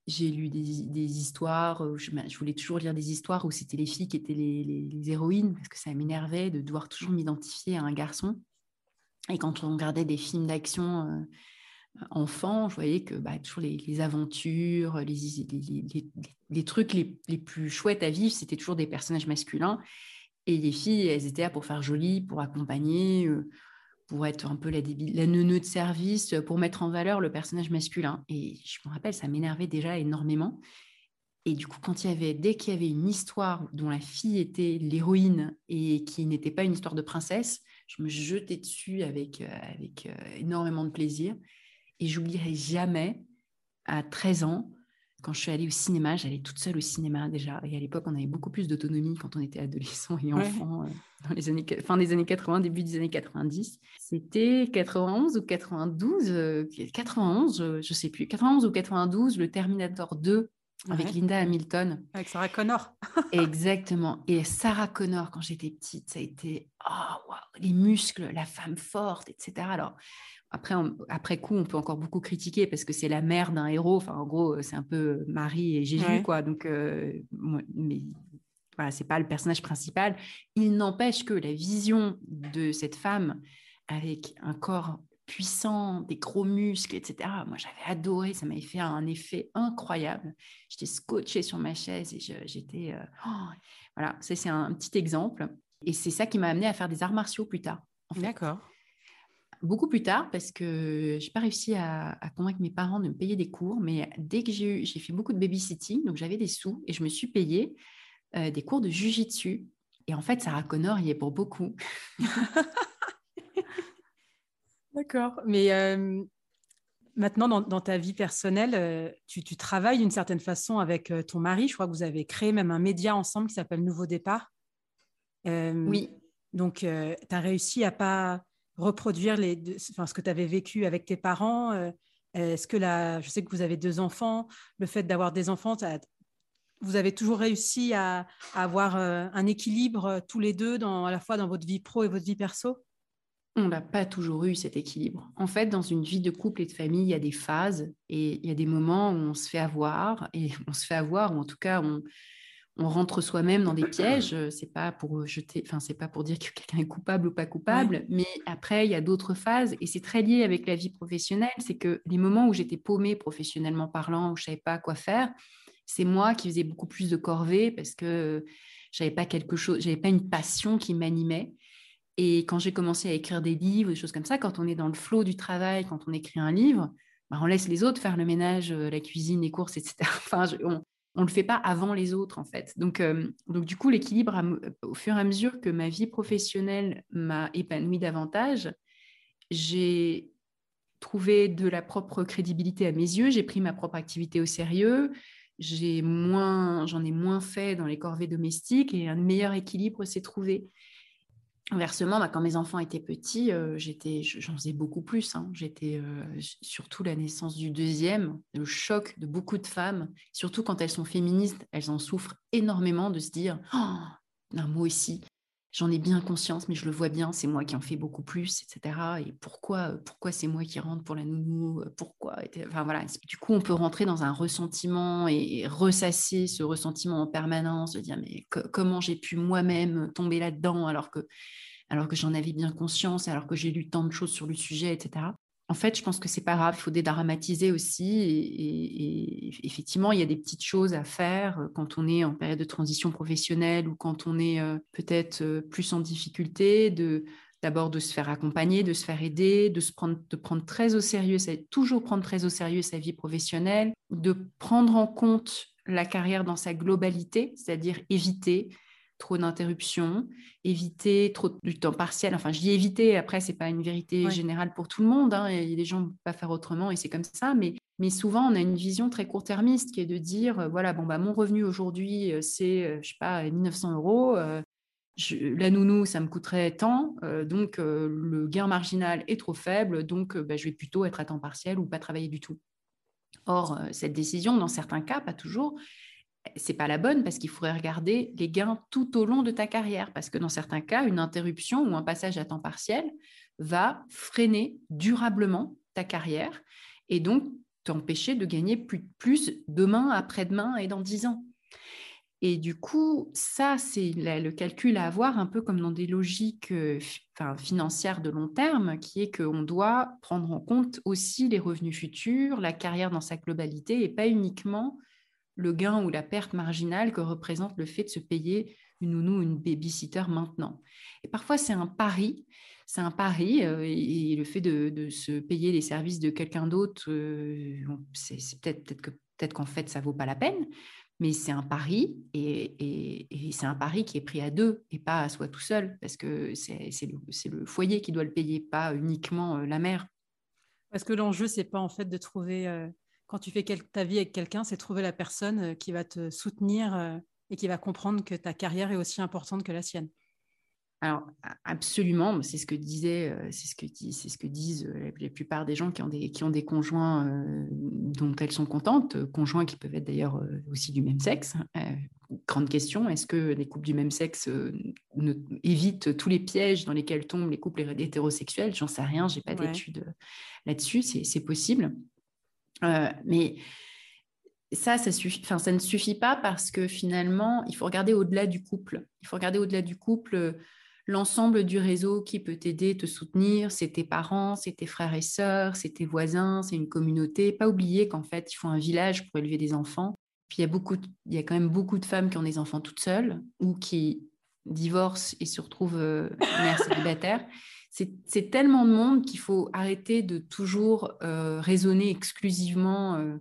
j'ai lu des, histoires, euh, je, voulais toujours lire des histoires où c'était les filles qui étaient les, héroïnes, parce que ça m'énervait de devoir toujours m'identifier à un garçon. Et quand on regardait des films d'action euh, enfants, je voyais que bah, toujours les, aventures, les, les trucs les, les, plus chouettes à vivre, c'était toujours des personnages masculins. Et les filles, elles étaient là pour faire joli, pour accompagner, euh, pour être un peu la, la neuneu de service, pour mettre en valeur le personnage masculin. Et je me rappelle, ça m'énervait déjà énormément. Et du coup, quand il y avait, dès qu'il y avait une histoire dont la fille était l'héroïne et qui n'était pas une histoire de princesse, je me jetais dessus avec, euh, avec euh, énormément de plaisir. Et j'oublierai jamais, à 13 ans, quand je suis allée au cinéma, j'allais toute seule au cinéma déjà. Et à l'époque, on avait beaucoup plus d'autonomie quand on était adolescent et enfant, euh, dans les années, fin des années 80, début des années 90. C'était 91 ou 92, 91, je sais plus, 91 ou 92, le Terminator 2 avec Linda Hamilton. Avec Sarah Connor. Exactement. Et Sarah Connor, quand j'étais petite, ça a été oh, les muscles, la femme forte, etc. Alors, après, après coup, on peut encore beaucoup critiquer parce que c'est la mère d'un héros. Enfin, en gros, c'est un peu Marie et Jésus, quoi. Donc, euh, mais voilà, c'est pas le personnage principal. Il n'empêche que la vision de cette femme avec un corps puissant, des gros muscles, etc. Moi, j'avais adoré, ça m'avait fait un effet incroyable. J'étais scotchée sur ma chaise et j'étais... Euh, oh, voilà, ça c'est un petit exemple. Et c'est ça qui m'a amené à faire des arts martiaux plus tard. D'accord. Beaucoup plus tard, parce que je n'ai pas réussi à, convaincre mes parents de me payer des cours, mais dès que j'ai eu, j'ai fait beaucoup de babysitting, donc j'avais des sous et je me suis payé euh, des cours de jujitsu. Et en fait, Sarah Connor y est pour beaucoup. D'accord. Mais euh, maintenant, dans, ta vie personnelle, euh, tu, travailles d'une certaine façon avec ton mari. Je crois que vous avez créé même un média ensemble qui s'appelle Nouveau Départ. oui. Donc, tu as réussi à pas reproduire les, enfin, ce que tu avais vécu avec tes parents. Est-ce que là, je sais que vous avez deux enfants, le fait d'avoir des enfants, vous avez toujours réussi à, avoir un équilibre tous les deux, dans, à la fois dans votre vie pro et votre vie perso? On n'a pas toujours eu cet équilibre. En fait, dans une vie de couple et de famille, il y a des phases et il y a des moments où on se fait avoir et on se fait avoir, ou en tout cas, on, rentre soi-même dans des pièges. C'est pas pour jeter, enfin, c'est pas pour dire que quelqu'un est coupable ou pas coupable, mais après, il y a d'autres phases et c'est très lié avec la vie professionnelle. C'est que les moments où j'étais paumée professionnellement parlant, où je savais pas quoi faire, c'est moi qui faisais beaucoup plus de corvées parce que j'avais pas quelque chose, j'avais pas une passion qui m'animait. Et quand j'ai commencé à écrire des livres, des choses comme ça, quand on est dans le flot du travail, quand on écrit un livre, bah, on laisse les autres faire le ménage, euh, la cuisine, les courses, etc. enfin, on ne le fait pas avant les autres, en fait. Donc, euh, donc du coup, l'équilibre, au fur et à mesure que ma vie professionnelle m'a épanouie davantage, j'ai trouvé de la propre crédibilité à mes yeux, j'ai pris ma propre activité au sérieux, j'ai moins, j'en ai moins fait dans les corvées domestiques et un meilleur équilibre s'est trouvé. Inversement, bah, quand mes enfants étaient petits, euh, j'en faisais beaucoup plus. Hein. J'étais euh, surtout la naissance du deuxième, le choc de beaucoup de femmes, surtout quand elles sont féministes, elles en souffrent énormément de se dire oh, non, moi aussi, j'en ai bien conscience, mais je le vois bien, c'est moi qui en fais beaucoup plus, etc. Et pourquoi, pourquoi c'est moi qui rentre pour la nounou Pourquoi Enfin voilà. Du coup, on peut rentrer dans un ressentiment et ressasser ce ressentiment en permanence, de dire mais comment j'ai pu moi-même tomber là-dedans alors que alors que j'en avais bien conscience, alors que j'ai lu tant de choses sur le sujet, etc. En fait, je pense que c'est pas grave, il faut dédramatiser aussi. Et, effectivement, il y a des petites choses à faire euh, quand on est en période de transition professionnelle ou quand on est euh, peut-être euh, plus en difficulté, d'abord de se faire accompagner, de se faire aider, de se prendre, de prendre très au sérieux, toujours prendre très au sérieux sa vie professionnelle, de prendre en compte la carrière dans sa globalité, c'est-à-dire éviter trop d'interruptions, éviter trop du temps partiel. Enfin, je dis éviter, après, c'est pas une vérité générale pour tout le monde. Hein, et les gens ne peuvent pas faire autrement et c'est comme ça. Mais, mais souvent, on a une vision très court-termiste qui est de dire, euh, voilà, bon, bah, mon revenu aujourd'hui, euh, c'est, euh, je sais pas, 1900 euros. la nounou, ça me coûterait tant, donc le gain marginal est trop faible, donc bah, je vais plutôt être à temps partiel ou pas travailler du tout. Or, cette décision, dans certains cas, pas toujours, c'est pas la bonne parce qu'il faudrait regarder les gains tout au long de ta carrière parce que dans certains cas, une interruption ou un passage à temps partiel va freiner durablement ta carrière et donc t'empêcher de gagner plus, demain, après-demain et dans dix ans. Et du coup, ça, c'est le calcul à avoir un peu comme dans des logiques euh, financières de long terme, qui est qu'on doit prendre en compte aussi les revenus futurs, la carrière dans sa globalité et pas uniquement le gain ou la perte marginale que représente le fait de se payer une nounou ou une babysitter maintenant. Et parfois, c'est un pari. C'est un pari euh, et, le fait de, se payer les services de quelqu'un d'autre, euh, c'est peut-être que peut-être qu'en fait ça vaut pas la peine, mais c'est un pari et, c'est un pari qui est pris à deux et pas à soi tout seul parce que c'est le, le, foyer qui doit le payer, pas uniquement euh, la mère. Parce que l'enjeu c'est pas en fait de trouver quand tu fais ta vie avec quelqu'un, c'est trouver la personne euh, qui va te soutenir euh, et qui va comprendre que ta carrière est aussi importante que la sienne. Alors absolument, c'est ce que disait, euh, c'est ce que c'est ce que disent la, plupart des gens qui ont des qui ont des conjoints dont elles sont contentes, conjoints qui peuvent être d'ailleurs aussi du même sexe. grande question, est-ce que les couples du même sexe évitent tous les pièges dans lesquels tombent les couples hétérosexuels? J'en sais rien, j'ai pas d'études là-dessus, c'est possible. Euh, mais ça, ça, ne suffit pas parce que finalement, il faut regarder au-delà du couple. Il faut regarder au-delà du couple euh, l'ensemble du réseau qui peut t'aider, te soutenir. C'est tes parents, c'est tes frères et sœurs, c'est tes voisins, c'est une communauté. Pas oublier qu'en fait, il faut un village pour élever des enfants. Puis il y a beaucoup, il y a quand même beaucoup de femmes qui ont des enfants toutes seules ou qui divorcent et se retrouvent euh, mères célibataires c'est tellement de monde qu'il faut arrêter de toujours euh, raisonner exclusivement euh,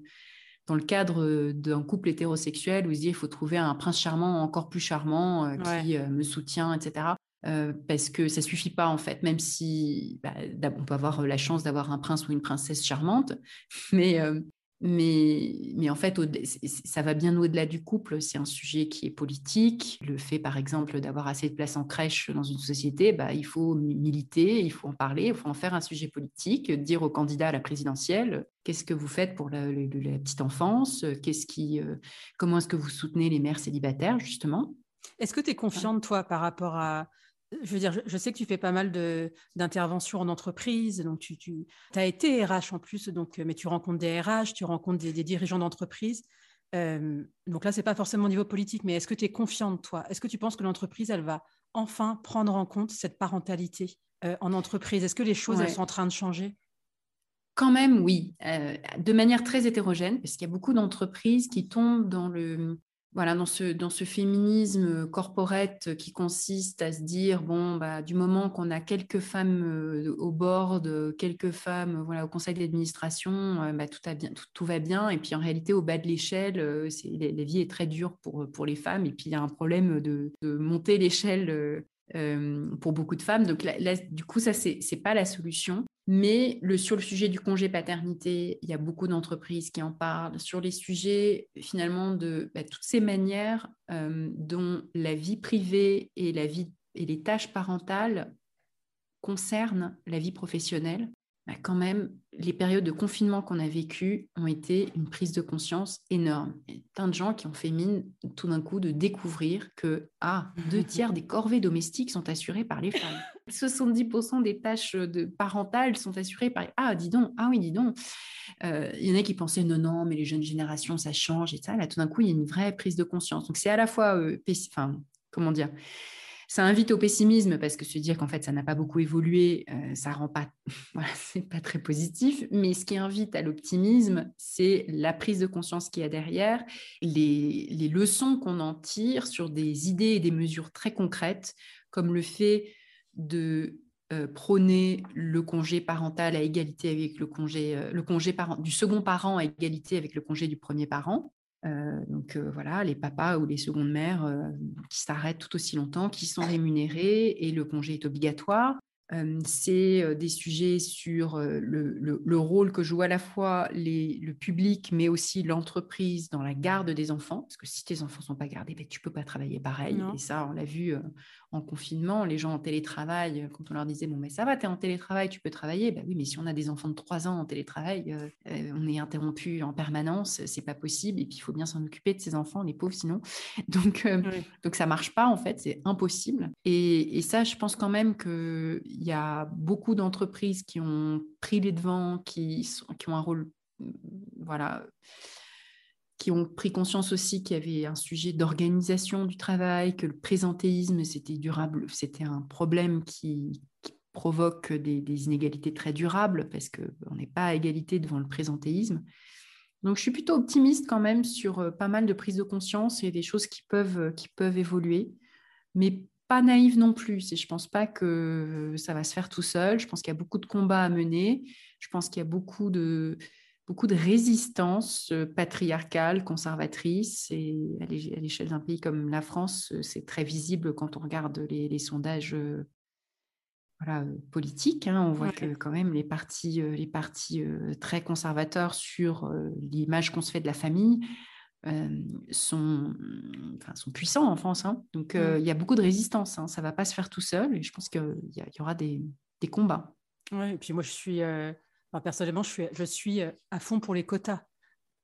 dans le cadre d'un couple hétérosexuel où il se dit il faut trouver un prince charmant encore plus charmant qui me soutient, etc. parce que ça suffit pas en fait, même si bah, on peut avoir la chance d'avoir un prince ou une princesse charmante, mais mais, mais en fait, ça va bien au-delà du couple. C'est un sujet qui est politique. Le fait, par exemple, d'avoir assez de place en crèche dans une société, bah, il faut militer, il faut en parler, il faut en faire un sujet politique, dire aux candidats à la présidentielle qu'est-ce que vous faites pour la, petite enfance, qu'est-ce qui, euh, comment est-ce que vous soutenez les mères célibataires, justement? Est-ce que tu es confiante, toi, par rapport à, je veux dire, je, sais que tu fais pas mal d'interventions en entreprise, donc tu, tu as été RH en plus, donc, mais tu rencontres des RH, tu rencontres des, dirigeants d'entreprise. Euh, donc là, c'est pas forcément au niveau politique, mais est-ce que tu es confiante, toi? Est-ce que tu penses que l'entreprise, elle va enfin prendre en compte cette parentalité euh, en entreprise? Est-ce que les choses, elles sont en train de changer? Quand même, oui, euh, de manière très hétérogène, parce qu'il y a beaucoup d'entreprises qui tombent dans le, voilà, dans ce, dans ce féminisme corporate qui consiste à se dire, bon, bah, du moment qu'on a quelques femmes euh, au board, quelques femmes voilà, au conseil d'administration, euh, bah, tout, va bien. Et puis en réalité, au bas de l'échelle, euh, la, vie est très dure pour, pour les femmes. Et puis il y a un problème de monter l'échelle pour beaucoup de femmes. Donc là, du coup, ça, c'est n'est pas la solution. Mais sur le sujet du congé paternité, il y a beaucoup d'entreprises qui en parlent. Sur les sujets, finalement, de bah, toutes ces manières dont la vie privée et, la vie, et les tâches parentales concernent la vie professionnelle, bah, quand même, les périodes de confinement qu'on a vécues ont été une prise de conscience énorme. Il y a plein de gens qui ont fait mine tout d'un coup de découvrir que ah, deux tiers des corvées domestiques sont assurées par les femmes. 70% des tâches de parentales sont assurées par... Ah, dis donc, ah oui, dis donc. Euh, il y en a qui pensaient non, non, mais les jeunes générations, ça change et ça. Là, tout d'un coup, il y a une vraie prise de conscience. Donc, c'est à la fois, euh, enfin, comment dire, ça invite au pessimisme parce que se dire qu'en fait ça n'a pas beaucoup évolué, euh, ça rend pas, c'est pas très positif. Mais ce qui invite à l'optimisme, c'est la prise de conscience qu'il y a derrière, les, les leçons qu'on en tire sur des idées et des mesures très concrètes, comme le fait de euh, prôner le congé parental à égalité avec le congé, euh, le congé parent, du second parent à égalité avec le congé du premier parent. Euh, donc euh, voilà, les papas ou les secondes mères euh, qui s'arrêtent tout aussi longtemps, qui sont rémunérés et le congé est obligatoire. c'est des sujets sur le, rôle que joue à la fois le public, mais aussi l'entreprise dans la garde des enfants. Parce que si tes enfants ne sont pas gardés, ben, tu ne peux pas travailler pareil. Et ça, on l'a vu en confinement, les gens en télétravail, quand on leur disait, bon, mais ça va, tu es en télétravail, tu peux travailler. Ben oui, mais si on a des enfants de 3 ans en télétravail, on est interrompu en permanence, c'est pas possible. Et puis, il faut bien s'en occuper de ces enfants, les pauvres, sinon. Donc, donc ça marche pas, en fait, c'est impossible. Et, et, ça, je pense quand même qu'il y a beaucoup d'entreprises qui ont pris les devants, qui, sont, qui ont un rôle, voilà qui ont pris conscience aussi qu'il y avait un sujet d'organisation du travail, que le présentéisme, c'était durable, c'était un problème qui, provoque des, inégalités très durables parce qu'on n'est pas à égalité devant le présentéisme. Donc, je suis plutôt optimiste quand même sur pas mal de prises de conscience et des choses qui peuvent, qui peuvent évoluer, mais pas naïve non plus. Je ne pense pas que ça va se faire tout seul. Je pense qu'il y a beaucoup de combats à mener. Je pense qu'il y a beaucoup de, beaucoup de résistance euh, patriarcale, conservatrice. Et à l'échelle d'un pays comme la France, euh, c'est très visible quand on regarde les, sondages euh, voilà, politiques. Hein. On voit que quand même les partis, les partis très conservateurs sur l'image qu'on se fait de la famille sont, enfin, sont puissants en France. Hein. Donc il y a beaucoup de résistance. Hein. Ça ne va pas se faire tout seul. Et je pense qu'il y, y, aura des, des combats. Ouais, et puis moi, je suis personnellement, je suis, je suis euh, à fond pour les quotas.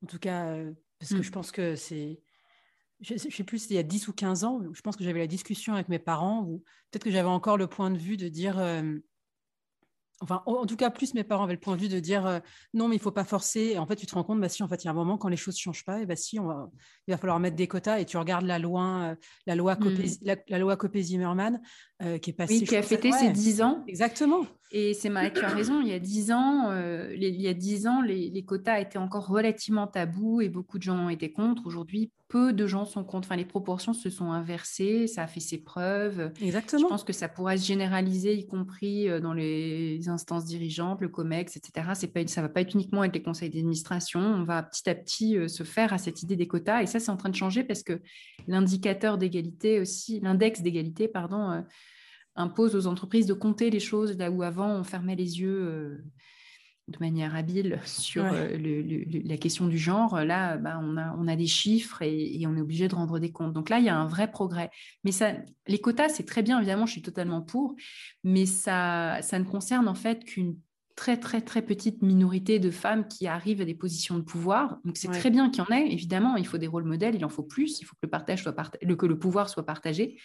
En tout cas, euh, parce que mm. je pense que c'est. Je ne sais plus, il y a 10 ou 15 ans, je pense que j'avais la discussion avec mes parents, ou peut-être que j'avais encore le point de vue de dire euh, Enfin, en tout cas, plus mes parents avaient le point de vue de dire euh, non, mais il faut pas forcer. Et en fait, tu te rends compte, bah si, en fait, il y a un moment quand les choses changent pas, et bah si, on va, il va falloir mettre des quotas. Et tu regardes la loi, euh, la loi mmh. Copé, la, loi Copé-Zimmermann, euh, qui est passée. Oui, qui a fêté ses 10 ans. Exactement. Et c'est Marie, tu as raison. Il y a 10 ans, les, il y a 10 ans, les, les, quotas étaient encore relativement tabous et beaucoup de gens étaient contre. Aujourd'hui, peu de gens sont contre. Enfin, les proportions se sont inversées, ça a fait ses preuves. Exactement. Je pense que ça pourrait se généraliser, y compris euh, dans les instances dirigeantes, le COMEX, etc. C'est pas, ça ne va pas être uniquement avec les conseils d'administration. On va petit à petit euh, se faire à cette idée des quotas. Et ça, c'est en train de changer parce que l'indicateur d'égalité aussi, l'index d'égalité, pardon, euh, impose aux entreprises de compter les choses là où avant on fermait les yeux de manière habile sur euh, la question du genre, là, bah, on, a, on a des chiffres et, on est obligé de rendre des comptes. Donc là, il y a un vrai progrès. Mais ça, les quotas, c'est très bien, évidemment, je suis totalement pour, mais ça, ça ne concerne en fait qu'une très, très, très petite minorité de femmes qui arrivent à des positions de pouvoir. Donc c'est très bien qu'il y en ait, évidemment, il faut des rôles modèles, il en faut plus, il faut que le, partage soit que le pouvoir soit partagé.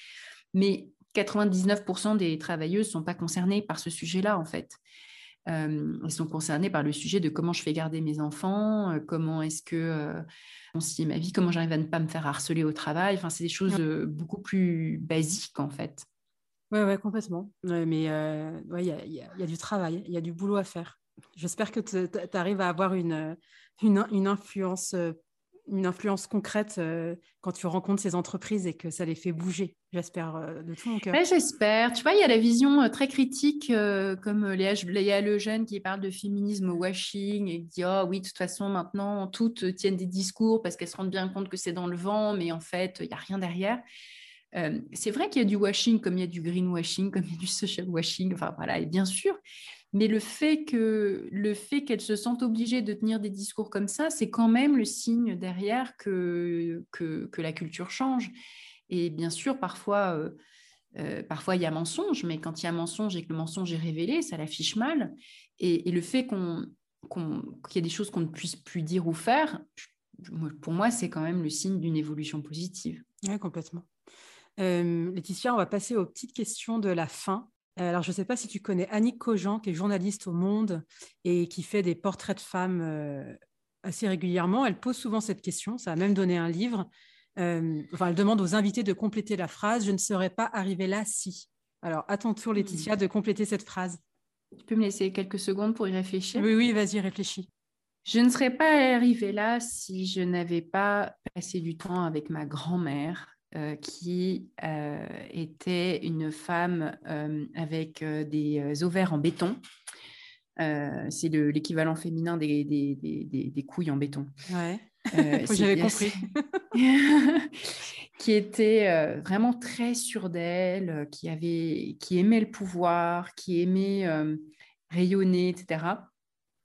Mais 99% des travailleuses ne sont pas concernées par ce sujet-là, en fait. Euh, ils sont concernés par le sujet de comment je fais garder mes enfants, euh, comment est-ce que euh, on ma vie, comment j'arrive à ne pas me faire harceler au travail. Enfin, c'est des choses beaucoup plus basiques en fait. Oui, ouais, complètement. mais il y, y, a du travail, il y a du boulot à faire. J'espère que tu arrives à avoir une, une, une influence une influence concrète euh, quand tu rencontres ces entreprises et que ça les fait bouger, j'espère, euh, de tout mon cœur. j'espère. Tu vois, il y a la vision euh, très critique, comme Léa, Léa Lejeune qui parle de féminisme washing et qui dit Oh oui, de toute façon, maintenant, toutes tiennent des discours parce qu'elles se rendent bien compte que c'est dans le vent, mais en fait, il n'y a rien derrière. c'est vrai qu'il y a du washing, comme il y a du greenwashing, comme il y a du social washing, enfin voilà, et bien sûr. Mais le fait que le se sentent obligées de tenir des discours comme ça, c'est quand même le signe derrière que, que, la culture change. Et bien sûr, parfois, euh, euh, parfois il y a mensonge, mais quand il y a mensonge et que le mensonge est révélé, ça l'affiche mal. Et, le fait qu'il y ait des choses qu'on ne puisse plus dire ou faire, pour moi, c'est quand même le signe d'une évolution positive. Oui, complètement. Euh, Laetitia, on va passer aux petites questions de la fin. Euh, alors, je ne sais pas si tu connais Annick Cogent, qui est journaliste au Monde et qui fait des portraits de femmes euh, assez régulièrement. Elle pose souvent cette question. Ça a même donné un livre. Euh, enfin, elle demande aux invités de compléter la phrase Je ne serais pas arrivée là si. Alors, à ton tour, Laetitia, de compléter cette phrase. Tu peux me laisser quelques secondes pour y réfléchir? Oui, oui, vas-y, réfléchis. Je ne serais pas arrivée là si je n'avais pas passé du temps avec ma grand-mère euh, qui euh, était une femme euh, avec des ovaires en béton. c'est l'équivalent féminin des, des, des, des, couilles en béton. Ouais, j'avais compris. qui était vraiment très sûre d'elle, qui, avait, qui aimait le pouvoir, qui aimait rayonner, etc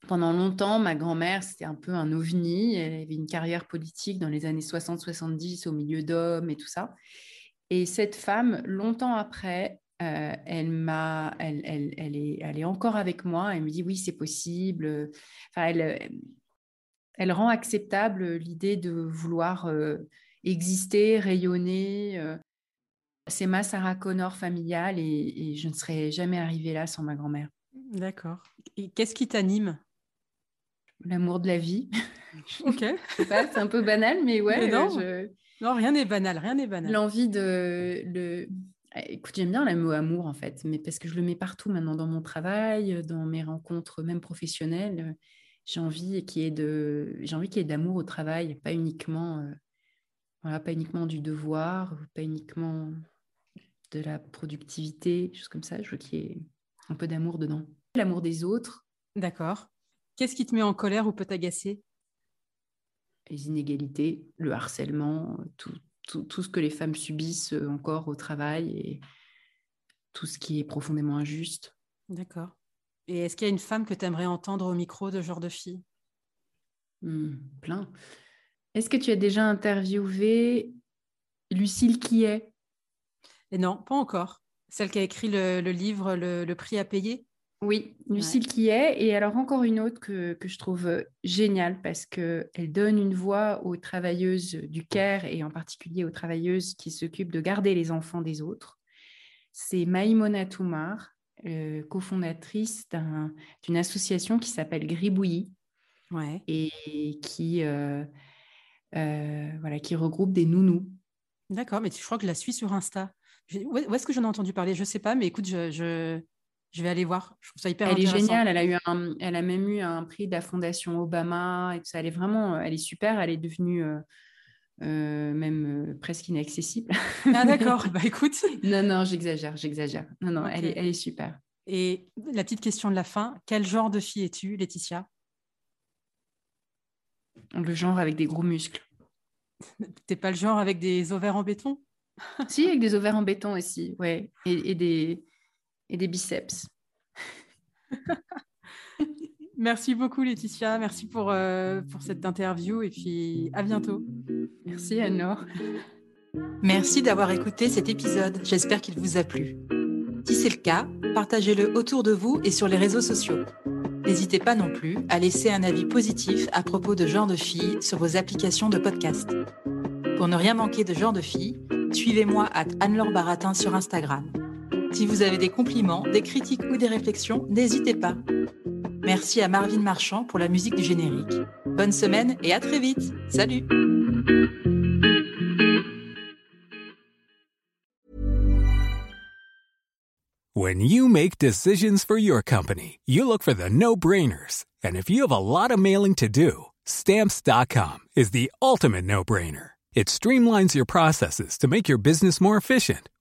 pendant longtemps, ma grand-mère, c'était un peu un ovni. Elle avait une carrière politique dans les années 60-70 au milieu d'hommes et tout ça. Et cette femme, longtemps après, euh, elle, m'a, elle, est, elle est encore avec moi. Elle me dit oui, c'est possible. Enfin, elle, elle rend acceptable l'idée de vouloir euh, exister, rayonner. Euh. C'est ma Sarah Connor familiale et je ne serais jamais arrivée là sans ma grand-mère. D'accord. Et qu'est-ce qui t'anime? L'amour de la vie. Ok. c'est un peu banal, mais ouais. non. non, rien n'est banal, rien n'est banal. L'envie de le. Écoute, j'aime bien le mot amour en fait, mais parce que je le mets partout maintenant dans mon travail, dans mes rencontres même professionnelles. j'ai envie qu'il y ait de, j'ai envie qu'il y ait d'amour au travail, pas uniquement, euh, voilà, pas uniquement du devoir, pas uniquement de la productivité, choses comme ça. Je veux qu'il y ait un peu d'amour dedans. L'amour des autres. D'accord. Qu'est-ce qui te met en colère ou peut t'agacer? Les inégalités, le harcèlement, tout, tout, tout, ce que les femmes subissent encore au travail et tout ce qui est profondément injuste. D'accord. Et est-ce qu'il y a une femme que tu aimerais entendre au micro de genre de fille? Hmm, Plein. Est-ce que tu as déjà interviewé Lucille qui est Et Non, pas encore. Celle qui a écrit le, livre le, prix à payer? Oui, Lucille qui est. Et alors encore une autre que, que je trouve géniale parce qu'elle donne une voix aux travailleuses du CARE et en particulier aux travailleuses qui s'occupent de garder les enfants des autres c'est Maïmona Toumar, euh, cofondatrice d'une association qui s'appelle Gribouillis ouais. et qui, euh, euh, voilà, qui regroupe des nounous. D'accord, mais je crois que je la suis sur Insta. Où est-ce que j'en ai entendu parler? Je ne sais pas, mais écoute, je, je, vais aller voir. Je trouve ça hyper elle est géniale. Elle a, eu elle a même eu un prix de la Fondation Obama et tout ça. Elle est vraiment, elle est super. Elle est devenue euh, même euh, presque inaccessible. Ah d'accord, bah écoute. non, non, j'exagère, j'exagère. Non, non, elle, est, elle est super. Et la petite question de la fin, quel genre de fille es-tu, Laetitia? Le genre avec des gros muscles. T'es pas le genre avec des ovaires en béton? Si, avec des ovaires en béton aussi, ouais. Et, et, des, et des biceps. Merci beaucoup Laetitia, merci pour, euh, pour cette interview et puis à bientôt. Merci anne Merci d'avoir écouté cet épisode, j'espère qu'il vous a plu. Si c'est le cas, partagez-le autour de vous et sur les réseaux sociaux. N'hésitez pas non plus à laisser un avis positif à propos de Genre de Filles sur vos applications de podcast. Pour ne rien manquer de Genre de Filles, suivez-moi à Anne-Laure Baratin sur Instagram. Si vous avez des compliments, des critiques ou des réflexions, n'hésitez pas. Merci à Marvin Marchand pour la musique du générique. Bonne semaine et à très vite. Salut When you make decisions for your company, you look for the no-brainers. And if you have a lot of mailing to do, stamps.com is the ultimate no-brainer. It streamlines your processes to make your business more efficient,